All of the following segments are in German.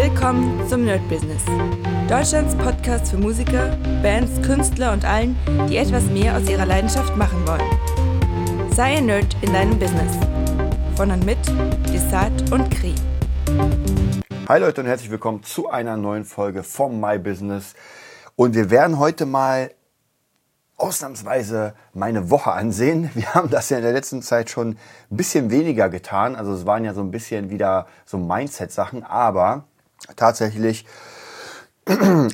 Willkommen zum Nerd Business. Deutschlands Podcast für Musiker, Bands, Künstler und allen, die etwas mehr aus ihrer Leidenschaft machen wollen. Sei ein Nerd in deinem Business. Von und mit Desart und Kri. Hi Leute und herzlich willkommen zu einer neuen Folge vom My Business. Und wir werden heute mal ausnahmsweise meine Woche ansehen. Wir haben das ja in der letzten Zeit schon ein bisschen weniger getan. Also es waren ja so ein bisschen wieder so Mindset-Sachen, aber tatsächlich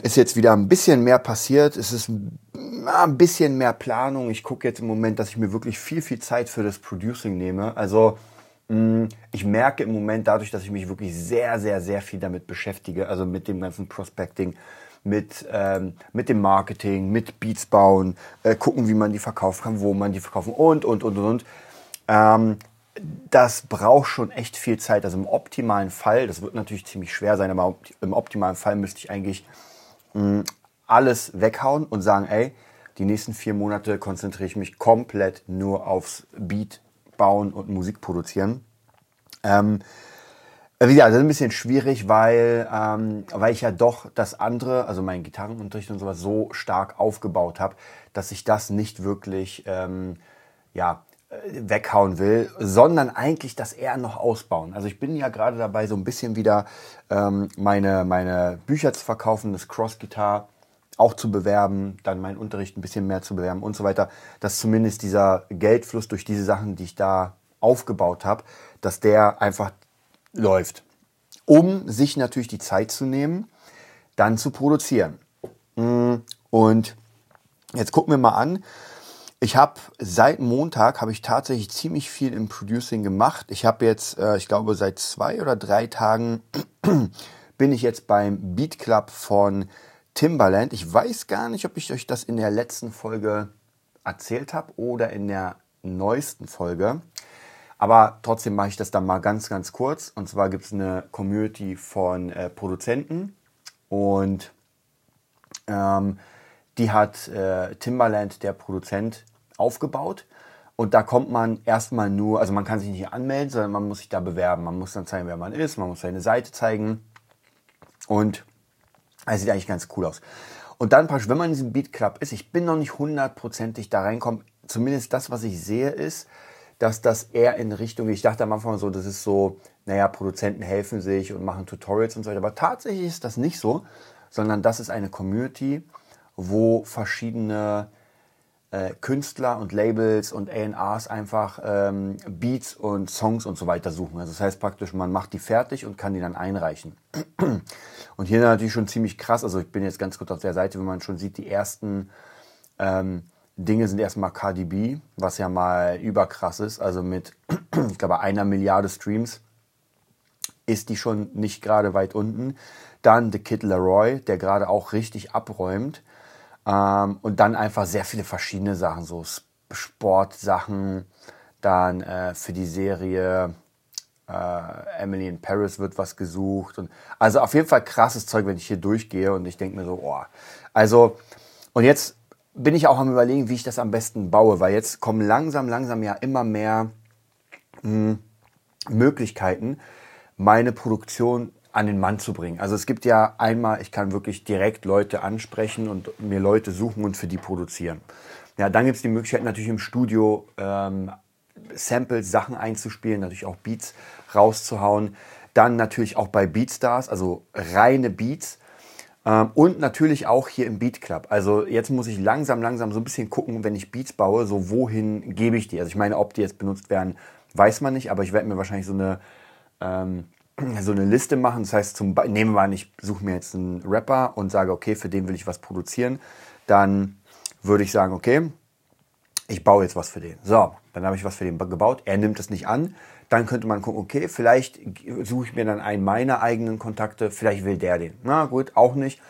ist jetzt wieder ein bisschen mehr passiert. Es ist ein bisschen mehr Planung. Ich gucke jetzt im Moment, dass ich mir wirklich viel, viel Zeit für das Producing nehme. Also ich merke im Moment dadurch, dass ich mich wirklich sehr, sehr, sehr viel damit beschäftige, also mit dem ganzen Prospecting, mit, ähm, mit dem Marketing, mit Beats bauen, äh, gucken, wie man die verkaufen kann, wo man die verkaufen und, und, und, und. Ähm, das braucht schon echt viel Zeit. Also im optimalen Fall, das wird natürlich ziemlich schwer sein, aber im optimalen Fall müsste ich eigentlich mh, alles weghauen und sagen, ey, die nächsten vier Monate konzentriere ich mich komplett nur aufs Beat bauen und Musik produzieren. Ähm, wie das ist ein bisschen schwierig, weil, ähm, weil ich ja doch das andere, also meinen Gitarrenunterricht und sowas, so stark aufgebaut habe, dass ich das nicht wirklich ähm, ja, weghauen will, sondern eigentlich das eher noch ausbauen. Also ich bin ja gerade dabei, so ein bisschen wieder ähm, meine, meine Bücher zu verkaufen, das Cross-Guitar auch zu bewerben, dann meinen Unterricht ein bisschen mehr zu bewerben und so weiter, dass zumindest dieser Geldfluss durch diese Sachen, die ich da aufgebaut habe, dass der einfach läuft, um sich natürlich die Zeit zu nehmen, dann zu produzieren. Mm, und jetzt gucken wir mal an. Ich habe seit Montag habe ich tatsächlich ziemlich viel im Producing gemacht. Ich habe jetzt, äh, ich glaube, seit zwei oder drei Tagen bin ich jetzt beim Beat Club von Timbaland. Ich weiß gar nicht, ob ich euch das in der letzten Folge erzählt habe oder in der neuesten Folge. Aber trotzdem mache ich das dann mal ganz, ganz kurz. Und zwar gibt es eine Community von äh, Produzenten und ähm, die hat äh, Timbaland, der Produzent, aufgebaut. Und da kommt man erstmal nur, also man kann sich nicht anmelden, sondern man muss sich da bewerben. Man muss dann zeigen, wer man ist, man muss seine Seite zeigen. Und es sieht eigentlich ganz cool aus. Und dann wenn man in diesem Beat Club ist, ich bin noch nicht hundertprozentig da reinkommen, zumindest das, was ich sehe, ist, dass das eher in Richtung, ich dachte am Anfang so, das ist so, naja, Produzenten helfen sich und machen Tutorials und so weiter. Aber tatsächlich ist das nicht so, sondern das ist eine Community, wo verschiedene äh, Künstler und Labels und A&Rs einfach ähm, Beats und Songs und so weiter suchen. Also das heißt praktisch, man macht die fertig und kann die dann einreichen. Und hier natürlich schon ziemlich krass, also ich bin jetzt ganz kurz auf der Seite, wenn man schon sieht, die ersten ähm, Dinge sind erstmal KDB, was ja mal überkrass ist. Also mit, ich glaube, einer Milliarde Streams ist die schon nicht gerade weit unten. Dann The Kid Leroy, der gerade auch richtig abräumt. Ähm, und dann einfach sehr viele verschiedene Sachen, so Sportsachen. Dann äh, für die Serie äh, Emily in Paris wird was gesucht. Und, also auf jeden Fall krasses Zeug, wenn ich hier durchgehe und ich denke mir so, oh. Also, und jetzt bin ich auch am überlegen, wie ich das am besten baue, weil jetzt kommen langsam, langsam ja immer mehr mh, hm, Möglichkeiten, meine Produktion an den Mann zu bringen. Also es gibt ja einmal, ich kann wirklich direkt Leute ansprechen und mir Leute suchen und für die produzieren. Ja, dann gibt es die Möglichkeit natürlich im Studio ähm, Samples, Sachen einzuspielen, natürlich auch Beats rauszuhauen. Dann natürlich auch bei Beatstars, also reine Beats ähm, und natürlich auch hier im Beat Club. Also jetzt muss ich langsam, langsam so ein bisschen gucken, wenn ich Beats baue, so wohin gebe ich die. Also ich meine, ob die jetzt benutzt werden, weiß man nicht, aber ich werde mir wahrscheinlich so eine, ähm, so eine Liste machen. Das heißt, zum nehmen wir an, ich suche mir jetzt einen Rapper und sage, okay, für den will ich was produzieren. Dann würde ich sagen, okay, ich baue jetzt was für den. So, dann habe ich was für den gebaut. Er nimmt es nicht an. Dann könnte man gucken, okay, vielleicht suche ich mir dann einen meiner eigenen Kontakte, vielleicht will der den. Na gut, auch nicht.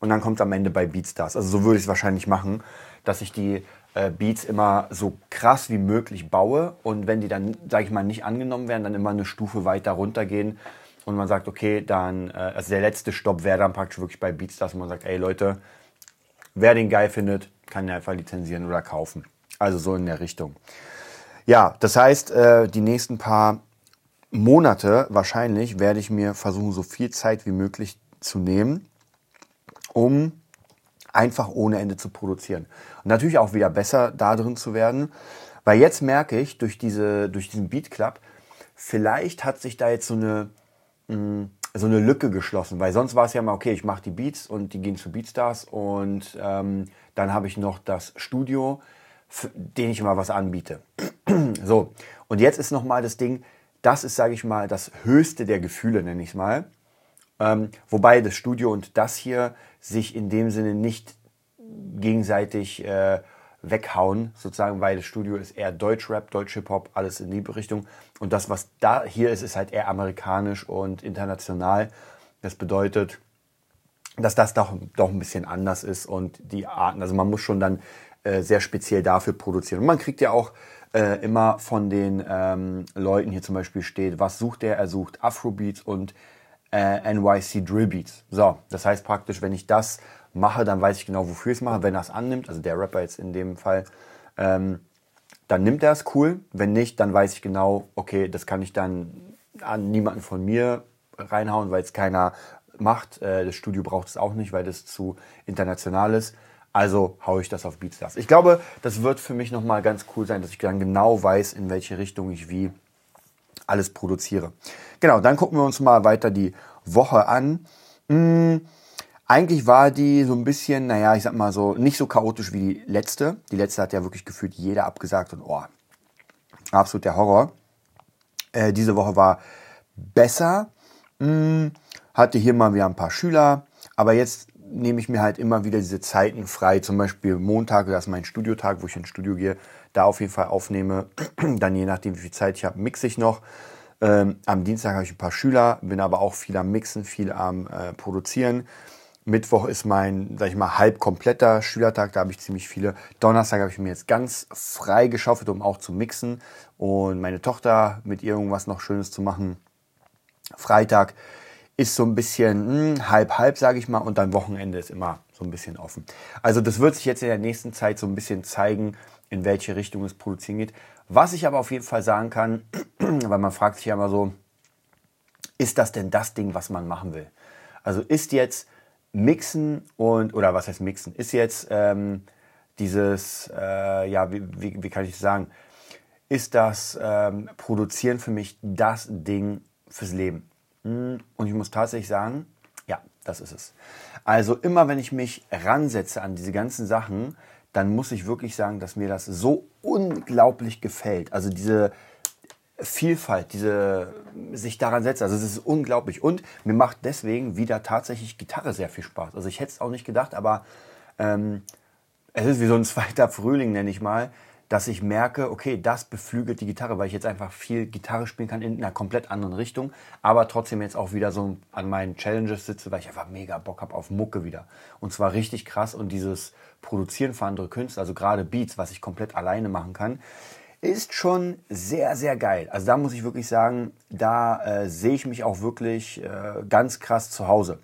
Und dann kommt es am Ende bei Beatstars. Also so würde ich es wahrscheinlich machen, dass ich die äh, Beats immer so krass wie möglich baue und wenn die dann, sage ich mal, nicht angenommen werden, dann immer eine Stufe weiter runtergehen und man sagt, okay, dann, äh, also der letzte Stopp wäre dann praktisch wirklich bei Beatstars, wo man sagt, ey Leute, wer den geil findet, kann den einfach lizenzieren oder kaufen. Also so in der Richtung. Ja, das heißt, äh, die nächsten paar Monate wahrscheinlich werde ich mir versuchen, so viel Zeit wie möglich zu nehmen, um einfach ohne Ende zu produzieren. Und natürlich auch wieder besser da drin zu werden, weil jetzt merke ich durch, diese, durch diesen Beat Club, vielleicht hat sich da jetzt so eine, mh, so eine Lücke geschlossen, weil sonst war es ja mal, okay, ich mache die Beats und die gehen zu Beatstars und ähm, dann habe ich noch das Studio, den ich immer was anbiete. so, und jetzt ist nochmal das Ding, das ist, sage ich mal, das höchste der Gefühle, nenne ich es mal. Ähm, wobei das Studio und das hier sich in dem Sinne nicht gegenseitig äh, weghauen, sozusagen, weil das Studio ist eher Deutschrap, Deutsch-Hip-Hop, alles in die Richtung. Und das, was da hier ist, ist halt eher amerikanisch und international. Das bedeutet, dass das doch, doch ein bisschen anders ist und die Arten, also man muss schon dann äh, sehr speziell dafür produzieren. Und man kriegt ja auch äh, immer von den ähm, Leuten hier zum Beispiel steht, was sucht der? Er sucht Afrobeats und äh, NYC Drillbeats. So, das heißt praktisch, wenn ich das mache, dann weiß ich genau, wofür ich es mache. Wenn er es annimmt, also der Rapper jetzt in dem Fall, ähm, dann nimmt er es cool. Wenn nicht, dann weiß ich genau, okay, das kann ich dann an niemanden von mir reinhauen, weil es keiner macht. Äh, das Studio braucht es auch nicht, weil das zu international ist. Also haue ich das auf Beatstars. Ich glaube, das wird für mich nochmal ganz cool sein, dass ich dann genau weiß, in welche Richtung ich wie alles produziere. Genau, dann gucken wir uns mal weiter die Woche an. Hm, eigentlich war die so ein bisschen, naja, ich sag mal so, nicht so chaotisch wie die letzte. Die letzte hat ja wirklich gefühlt jeder abgesagt und oh, absolut der Horror. Äh, diese Woche war besser. Hm, hatte hier mal wieder ein paar Schüler, aber jetzt nehme ich mir halt immer wieder diese Zeiten frei. Zum Beispiel Montag, das ist mein Studiotag, wo ich ins Studio gehe, da auf jeden Fall aufnehme. Dann je nachdem, wie viel Zeit ich habe, mixe ich noch. Ähm, am Dienstag habe ich ein paar Schüler, bin aber auch viel am Mixen, viel am äh, Produzieren. Mittwoch ist mein, sag ich mal, halb kompletter Schülertag, da habe ich ziemlich viele. Donnerstag habe ich mir jetzt ganz frei geschaufelt, um auch zu mixen und meine Tochter mit irgendwas noch Schönes zu machen. Freitag ist so ein bisschen hm, halb, halb, sage ich mal, und dann Wochenende ist immer so ein bisschen offen. Also das wird sich jetzt in der nächsten Zeit so ein bisschen zeigen, in welche Richtung es produzieren geht. Was ich aber auf jeden Fall sagen kann, weil man fragt sich ja immer so, ist das denn das Ding, was man machen will? Also ist jetzt Mixen und, oder was heißt Mixen? Ist jetzt ähm, dieses, äh, ja, wie, wie, wie, kann ich sagen? Ist das ähm, Produzieren für mich das Ding fürs Leben? Hm, und ich muss tatsächlich sagen, ja, das ist es. Also immer wenn ich mich ransetze an diese ganzen Sachen, dann muss ich wirklich sagen, dass mir das so unglaublich gefällt. Also diese, Vielfalt, diese sich daran setzt. Also es ist unglaublich. Und mir macht deswegen wieder tatsächlich Gitarre sehr viel Spaß. Also ich hätte es auch nicht gedacht, aber ähm, es ist wie so ein zweiter Frühling, nenne ich mal, dass ich merke, okay, das beflügelt die Gitarre, weil ich jetzt einfach viel Gitarre spielen kann in einer komplett anderen Richtung, aber trotzdem jetzt auch wieder so an meinen Challenges sitze, weil ich einfach mega Bock habe auf Mucke wieder. Und zwar richtig krass und dieses Produzieren für andere Künstler, also gerade Beats, was ich komplett alleine machen kann, ist schon sehr, sehr geil. Also da muss ich wirklich sagen, da äh, sehe ich mich auch wirklich äh, ganz krass zu Hause.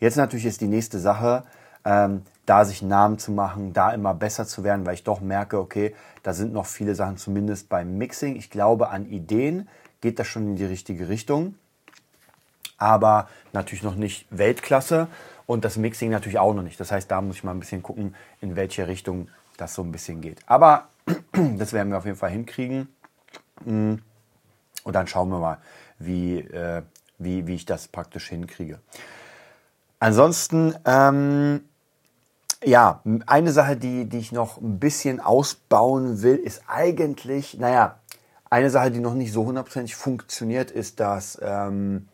Jetzt natürlich ist die nächste Sache, ähm, da sich Namen zu machen, da immer besser zu werden, weil ich doch merke, okay, da sind noch viele Sachen, zumindest beim Mixing. Ich glaube, an Ideen geht das schon in die richtige Richtung, aber natürlich noch nicht Weltklasse und das Mixing natürlich auch noch nicht. Das heißt, da muss ich mal ein bisschen gucken, in welche Richtung das so ein bisschen geht. Aber das werden wir auf jeden Fall hinkriegen. Mm. Und dann schauen wir mal, wie, äh, wie, wie ich das praktisch hinkriege. Ansonsten, ähm, ja, eine Sache, die, die ich noch ein bisschen ausbauen will, ist eigentlich, naja, eine Sache, die noch nicht so hundertprozentig funktioniert, ist das, ähm,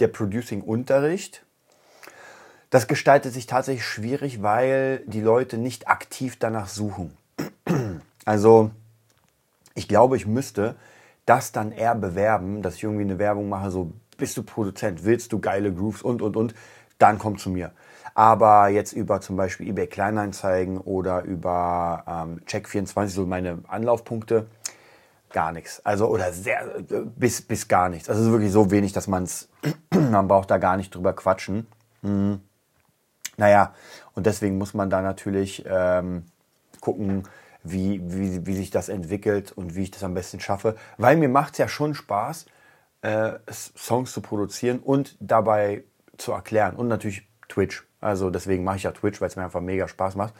der Producing-Unterricht. Das gestaltet sich tatsächlich schwierig, weil die Leute nicht aktiv danach suchen. Also ich glaube, ich müsste das dann eher bewerben, dass ich irgendwie eine Werbung mache, so bist du Produzent, willst du geile Grooves und, und, und, dann komm zu mir. Aber jetzt über zum Beispiel eBay Kleinanzeigen oder über ähm, Check24, so meine Anlaufpunkte, gar nichts. Also, oder sehr, bis, bis gar nichts. Also wirklich so wenig, dass man es, man braucht da gar nicht drüber quatschen. Hm. Naja, und deswegen muss man da natürlich ähm, gucken, wie, wie, wie sich das entwickelt und wie ich das am besten schaffe. Weil mir macht es ja schon Spaß, äh, Songs zu produzieren und dabei zu erklären. Und natürlich Twitch. Also deswegen mache ich ja Twitch, weil es mir einfach mega Spaß macht.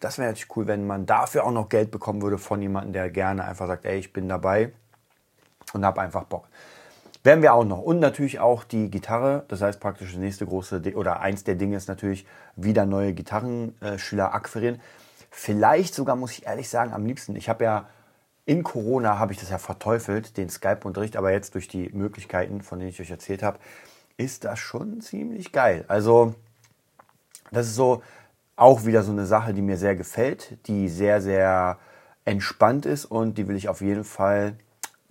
Das wäre natürlich cool, wenn man dafür auch noch Geld bekommen würde von jemandem, der gerne einfach sagt, ey, ich bin dabei und habe einfach Bock. Werden wir auch noch. Und natürlich auch die Gitarre. Das heißt praktisch das nächste große oder eins der Dinge ist natürlich wieder neue Gitarrenschüler akquirieren. Vielleicht sogar, muss ich ehrlich sagen, am liebsten. Ich habe ja in Corona habe ich das ja verteufelt, den Skype-Unterricht, aber jetzt durch die Möglichkeiten, von denen ich euch erzählt habe, ist das schon ziemlich geil. Also, das ist so auch wieder so eine Sache, die mir sehr gefällt, die sehr, sehr entspannt ist und die will ich auf jeden Fall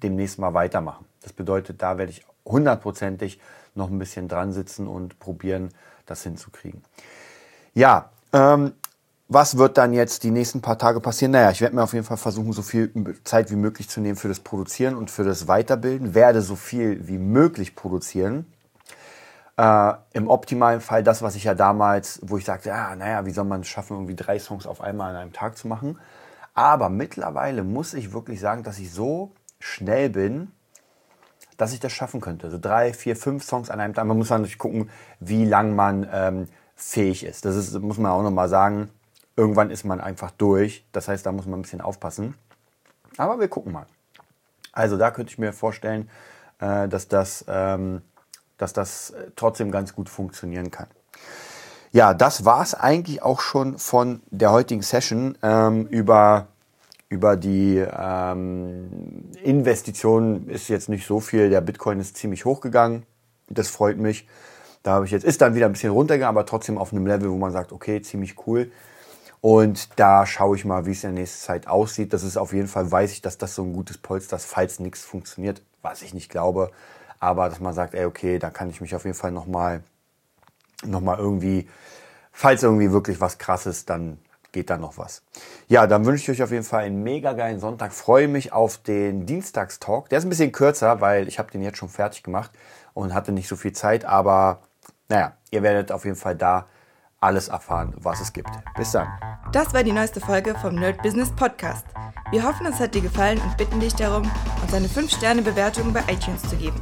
demnächst mal weitermachen. Das bedeutet, da werde ich hundertprozentig noch ein bisschen dran sitzen und probieren, das hinzukriegen. Ja, ähm, was wird dann jetzt die nächsten paar Tage passieren? Naja, ich werde mir auf jeden Fall versuchen, so viel Zeit wie möglich zu nehmen für das Produzieren und für das Weiterbilden. Werde so viel wie möglich produzieren. Äh, Im optimalen Fall das, was ich ja damals, wo ich sagte, ja, naja, wie soll man es schaffen, irgendwie drei Songs auf einmal an einem Tag zu machen. Aber mittlerweile muss ich wirklich sagen, dass ich so schnell bin, dass ich das schaffen könnte. Also drei, vier, fünf Songs an einem Tag. Man muss natürlich gucken, wie lang man ähm, fähig ist. Das ist, muss man auch nochmal sagen. Irgendwann ist man einfach durch. Das heißt, da muss man ein bisschen aufpassen. Aber wir gucken mal. Also da könnte ich mir vorstellen, äh, dass, das, ähm, dass das äh, trotzdem ganz gut funktionieren kann. Ja, das war es eigentlich auch schon von der heutigen Session ähm, über über die ähm, Investitionen ist jetzt nicht so viel. Der Bitcoin ist ziemlich hochgegangen. Das freut mich. Da habe ich jetzt, ist dann wieder ein bisschen runtergegangen, aber trotzdem auf einem Level, wo man sagt, okay, ziemlich cool. Und da schaue ich mal, wie es in der nächsten Zeit aussieht. Das ist auf jeden Fall, weiß ich, dass das so ein gutes Polster ist, falls nichts funktioniert, was ich nicht glaube. Aber dass man sagt, ey, okay, da kann ich mich auf jeden Fall nochmal noch mal irgendwie, falls irgendwie wirklich was krasses, dann geht da noch was. Ja, dann wünsche ich euch auf jeden Fall einen mega geilen Sonntag. Freue mich auf den Dienstagstalk. Der ist ein bisschen kürzer, weil ich habe den jetzt schon fertig gemacht und hatte nicht so viel Zeit. Aber naja, ihr werdet auf jeden Fall da alles erfahren, was es gibt. Bis dann. Das war die neueste Folge vom Nerd Business Podcast. Wir hoffen, es hat dir gefallen und bitten dich darum, uns eine 5-Sterne-Bewertung bei iTunes zu geben.